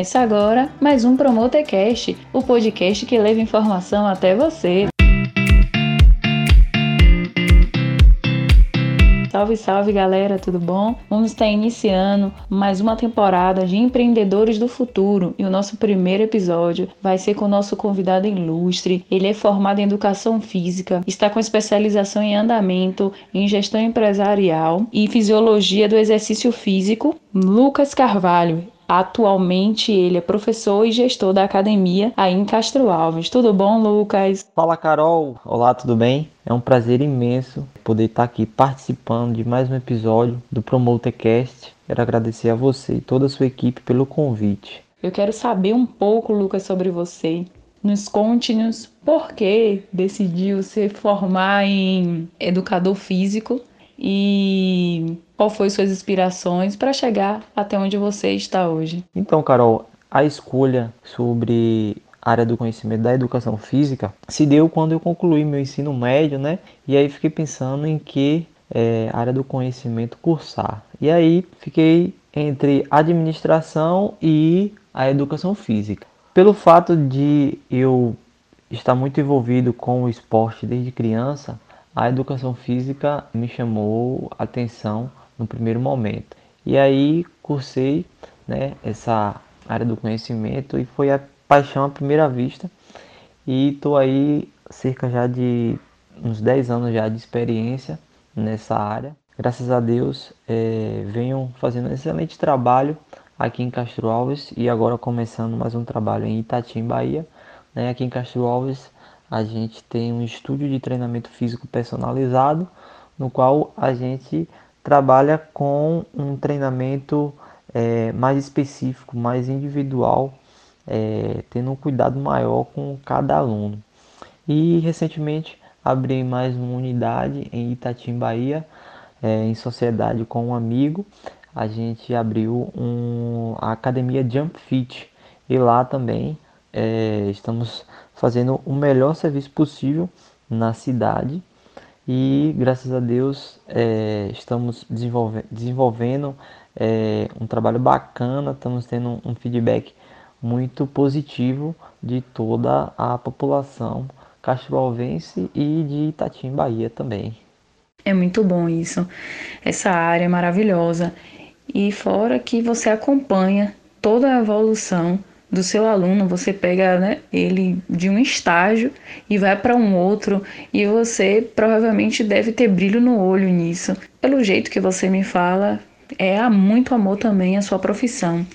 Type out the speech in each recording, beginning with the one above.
Começa agora mais um Promotercast, o podcast que leva informação até você. Salve, salve galera, tudo bom? Vamos estar iniciando mais uma temporada de Empreendedores do Futuro e o nosso primeiro episódio vai ser com o nosso convidado ilustre. Ele é formado em Educação Física, está com especialização em andamento, em gestão empresarial e fisiologia do exercício físico. Lucas Carvalho, Atualmente ele é professor e gestor da academia aí em Castro Alves. Tudo bom, Lucas? Fala, Carol. Olá, tudo bem? É um prazer imenso poder estar aqui participando de mais um episódio do Promotercast. Quero agradecer a você e toda a sua equipe pelo convite. Eu quero saber um pouco, Lucas, sobre você. Nos conte-nos por que decidiu se formar em educador físico e qual foi suas inspirações para chegar até onde você está hoje? Então, Carol, a escolha sobre a área do conhecimento da educação física se deu quando eu concluí meu ensino médio, né? E aí fiquei pensando em que é, área do conhecimento cursar. E aí fiquei entre administração e a educação física. Pelo fato de eu estar muito envolvido com o esporte desde criança, a educação física me chamou atenção no primeiro momento. E aí cursei né, essa área do conhecimento e foi a paixão à primeira vista. E estou aí cerca já de uns 10 anos já de experiência nessa área. Graças a Deus é, venho fazendo um excelente trabalho aqui em Castro Alves e agora começando mais um trabalho em Itatim, Bahia. Né, aqui em Castro Alves a gente tem um estúdio de treinamento físico personalizado, no qual a gente trabalha com um treinamento é, mais específico, mais individual, é, tendo um cuidado maior com cada aluno. E recentemente abri mais uma unidade em Itatim, Bahia, é, em sociedade com um amigo. A gente abriu um, a academia Jump Fit e lá também é, estamos fazendo o melhor serviço possível na cidade e graças a Deus é, estamos desenvolve desenvolvendo é, um trabalho bacana, estamos tendo um feedback muito positivo de toda a população castroalvense e de Itatim, Bahia também. É muito bom isso. Essa área é maravilhosa. E fora que você acompanha toda a evolução do seu aluno, você pega né, ele de um estágio e vai para um outro, e você provavelmente deve ter brilho no olho nisso. Pelo jeito que você me fala, é muito amor também a sua profissão.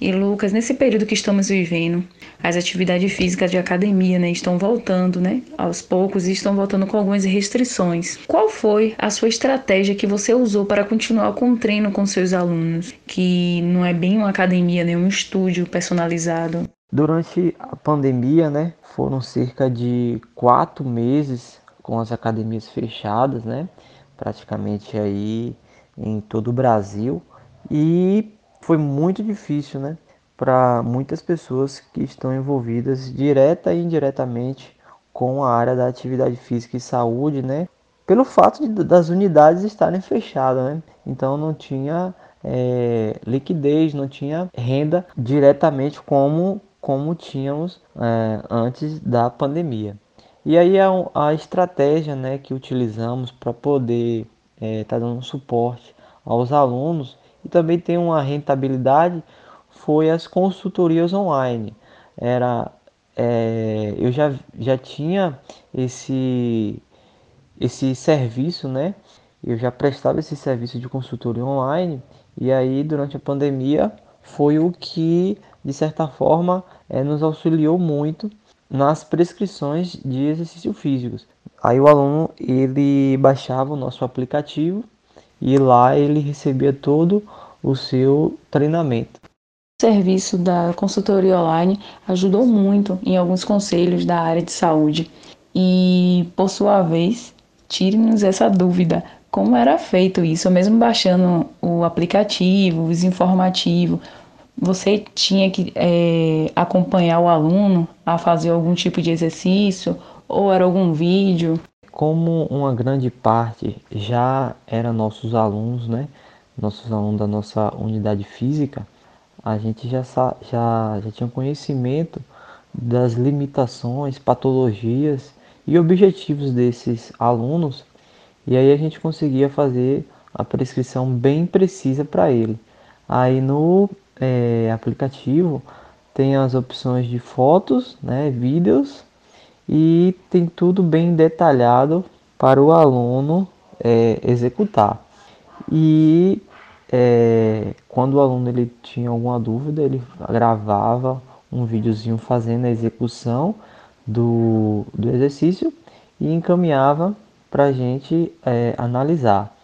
E Lucas, nesse período que estamos vivendo, as atividades físicas de academia, né, estão voltando, né, aos poucos e estão voltando com algumas restrições. Qual foi a sua estratégia que você usou para continuar com o treino com seus alunos, que não é bem uma academia, né, um estúdio personalizado? Durante a pandemia, né, foram cerca de quatro meses com as academias fechadas, né, praticamente aí em todo o Brasil e foi muito difícil, né, para muitas pessoas que estão envolvidas direta e indiretamente com a área da atividade física e saúde, né, pelo fato de, das unidades estarem fechadas, né, então não tinha é, liquidez, não tinha renda diretamente como como tínhamos é, antes da pandemia. E aí a, a estratégia né, que utilizamos para poder está é, tá dando suporte aos alunos e também tem uma rentabilidade foi as consultorias online. Era é, eu já, já tinha esse esse serviço, né? Eu já prestava esse serviço de consultoria online e aí durante a pandemia foi o que de certa forma é, nos auxiliou muito nas prescrições de exercícios físicos. Aí o aluno ele baixava o nosso aplicativo e lá ele recebia todo o seu treinamento. O serviço da consultoria online ajudou muito em alguns conselhos da área de saúde. E, por sua vez, tire-nos essa dúvida: como era feito isso? Mesmo baixando o aplicativo, os informativos, você tinha que é, acompanhar o aluno a fazer algum tipo de exercício ou era algum vídeo? Como uma grande parte já era nossos alunos, né? Nossos alunos da nossa unidade física, a gente já, já, já tinha conhecimento das limitações, patologias e objetivos desses alunos, e aí a gente conseguia fazer a prescrição bem precisa para ele. Aí no é, aplicativo tem as opções de fotos, né, vídeos e tem tudo bem detalhado para o aluno é, executar. E é, quando o aluno ele tinha alguma dúvida, ele gravava um videozinho fazendo a execução do, do exercício e encaminhava para a gente é, analisar.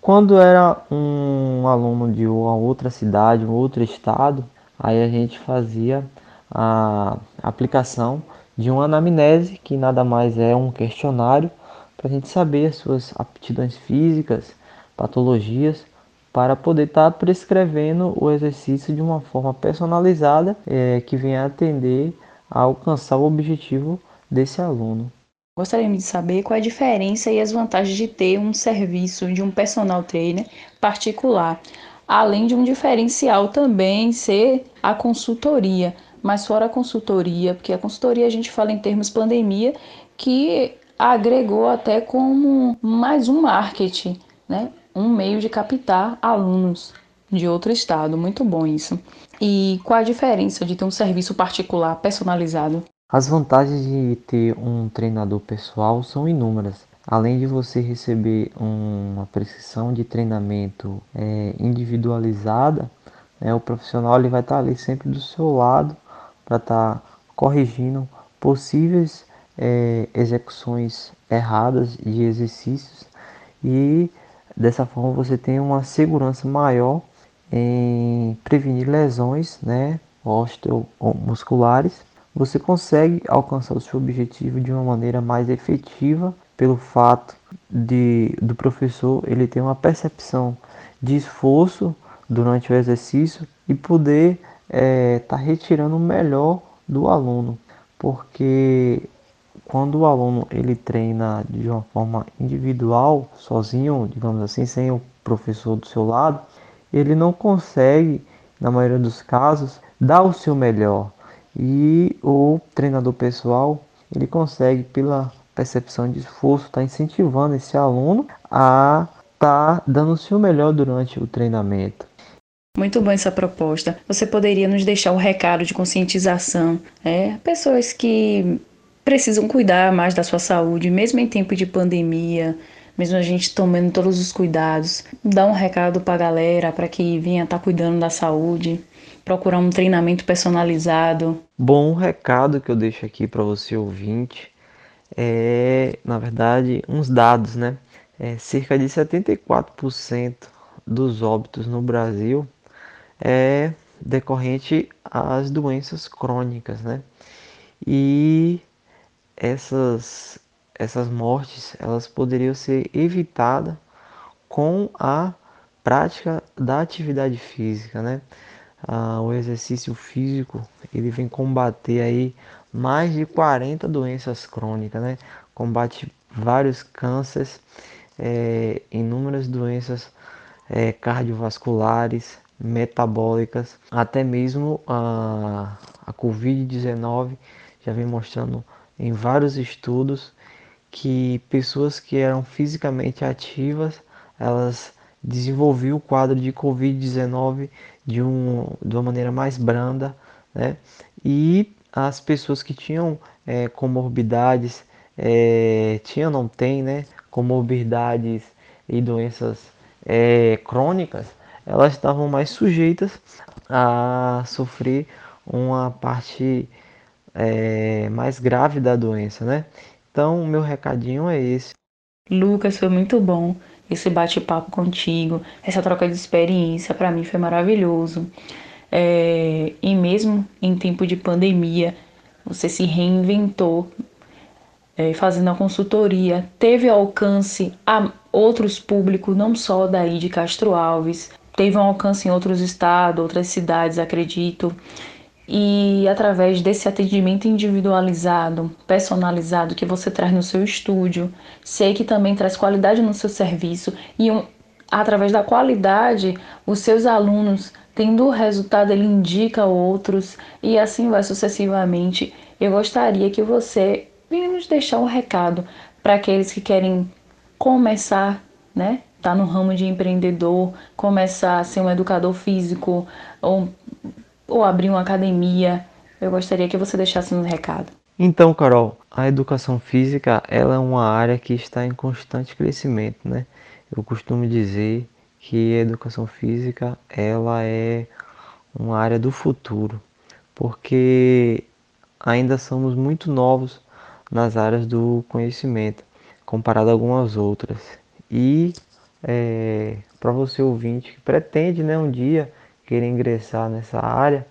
Quando era um aluno de uma outra cidade, um outro estado, aí a gente fazia a aplicação de uma anamnese, que nada mais é um questionário para a gente saber as suas aptidões físicas, patologias, para poder estar tá prescrevendo o exercício de uma forma personalizada é, que venha atender a alcançar o objetivo desse aluno. Gostaríamos de saber qual é a diferença e as vantagens de ter um serviço de um personal trainer particular, além de um diferencial também ser a consultoria, mas fora a consultoria, porque a consultoria a gente fala em termos pandemia, que agregou até como mais um marketing, né? um meio de captar alunos de outro estado. Muito bom isso. E qual a diferença de ter um serviço particular personalizado? As vantagens de ter um treinador pessoal são inúmeras. Além de você receber uma prescrição de treinamento é, individualizada, né, o profissional ele vai estar ali sempre do seu lado para estar corrigindo possíveis é, execuções erradas de exercícios e Dessa forma você tem uma segurança maior em prevenir lesões, né, osteomusculares. Você consegue alcançar o seu objetivo de uma maneira mais efetiva pelo fato de do professor ele ter uma percepção de esforço durante o exercício e poder estar é, tá retirando o melhor do aluno, porque quando o aluno ele treina de uma forma individual, sozinho, digamos assim, sem o professor do seu lado, ele não consegue, na maioria dos casos, dar o seu melhor. E o treinador pessoal, ele consegue, pela percepção de esforço, estar tá incentivando esse aluno a estar tá dando o seu melhor durante o treinamento. Muito bom essa proposta. Você poderia nos deixar um recado de conscientização, é? Pessoas que precisam cuidar mais da sua saúde, mesmo em tempo de pandemia, mesmo a gente tomando todos os cuidados. Dá um recado para a galera para que venha estar tá cuidando da saúde, procurar um treinamento personalizado. Bom, um recado que eu deixo aqui para você ouvinte é, na verdade, uns dados, né? É, cerca de 74% dos óbitos no Brasil é decorrente às doenças crônicas, né? E essas, essas mortes elas poderiam ser evitadas com a prática da atividade física, né? Ah, o exercício físico ele vem combater aí mais de 40 doenças crônicas, né? Combate vários cânceres, é, inúmeras doenças é, cardiovasculares, metabólicas, até mesmo a, a Covid-19 já vem mostrando em vários estudos que pessoas que eram fisicamente ativas, elas desenvolviam o quadro de Covid-19 de, um, de uma maneira mais branda, né? E as pessoas que tinham é, comorbidades, é, tinham, não tem, né? Comorbidades e doenças é, crônicas, elas estavam mais sujeitas a sofrer uma parte é, mais grave da doença, né? Então, o meu recadinho é esse. Lucas, foi muito bom esse bate-papo contigo, essa troca de experiência, para mim foi maravilhoso. É, e mesmo em tempo de pandemia, você se reinventou, é, fazendo a consultoria, teve alcance a outros públicos, não só daí de Castro Alves, teve um alcance em outros estados, outras cidades, acredito e através desse atendimento individualizado, personalizado que você traz no seu estúdio, sei que também traz qualidade no seu serviço e um, através da qualidade, os seus alunos tendo o resultado, ele indica outros e assim vai sucessivamente. Eu gostaria que você venha nos deixar um recado para aqueles que querem começar, né? Tá no ramo de empreendedor, começar a ser um educador físico ou, ou abrir uma academia. Eu gostaria que você deixasse um recado. Então, Carol, a educação física ela é uma área que está em constante crescimento, né? Eu costumo dizer que a educação física ela é uma área do futuro, porque ainda somos muito novos nas áreas do conhecimento, comparado a algumas outras. E é, para você ouvinte que pretende né, um dia querer ingressar nessa área,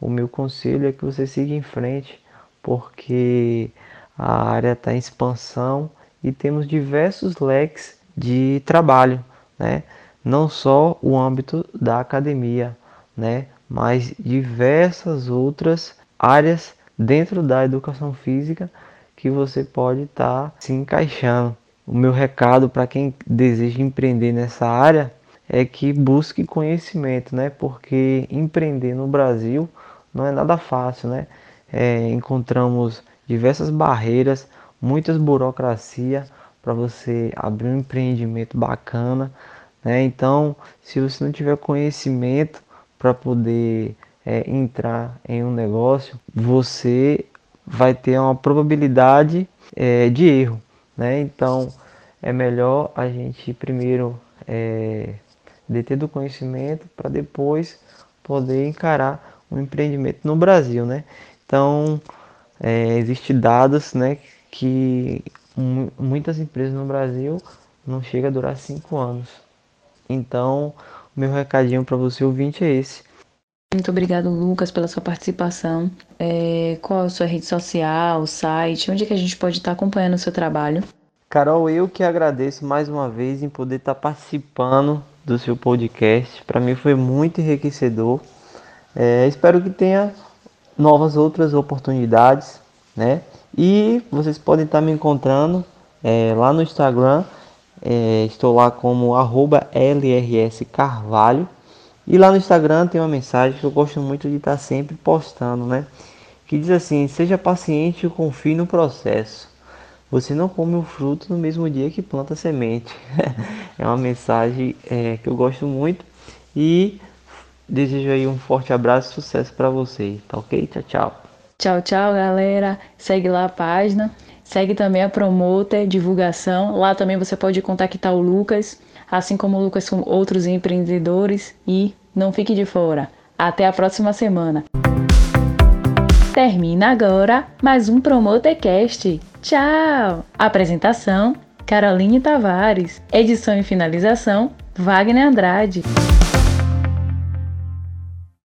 o meu conselho é que você siga em frente, porque a área está em expansão e temos diversos leques de trabalho, né? não só o âmbito da academia, né? mas diversas outras áreas dentro da educação física que você pode estar tá se encaixando. O meu recado para quem deseja empreender nessa área é que busque conhecimento, né? Porque empreender no Brasil não é nada fácil, né? É, encontramos diversas barreiras, muitas burocracia para você abrir um empreendimento bacana, né? Então, se você não tiver conhecimento para poder é, entrar em um negócio, você vai ter uma probabilidade é, de erro, né? Então, é melhor a gente primeiro é, deter do conhecimento para depois poder encarar um empreendimento no Brasil, né? Então, é, existe dados, né, que muitas empresas no Brasil não chega a durar cinco anos. Então, meu recadinho para você ouvinte é esse. Muito obrigado, Lucas, pela sua participação. É, qual a sua rede social, site, onde é que a gente pode estar acompanhando o seu trabalho? Carol, eu que agradeço mais uma vez em poder estar participando do seu podcast. Para mim foi muito enriquecedor. É, espero que tenha novas outras oportunidades, né? E vocês podem estar me encontrando é, lá no Instagram. É, estou lá como lrscarvalho. E lá no Instagram tem uma mensagem que eu gosto muito de estar sempre postando, né? Que diz assim: seja paciente e confie no processo. Você não come o fruto no mesmo dia que planta a semente. é uma mensagem é, que eu gosto muito e desejo aí um forte abraço e sucesso para você, tá ok? Tchau, tchau. Tchau, tchau, galera. Segue lá a página. Segue também a Promoter Divulgação. Lá também você pode contactar o Lucas, assim como o Lucas com outros empreendedores. E não fique de fora. Até a próxima semana. Termina agora mais um Promotercast. Tchau! Apresentação: Caroline Tavares. Edição e finalização: Wagner Andrade.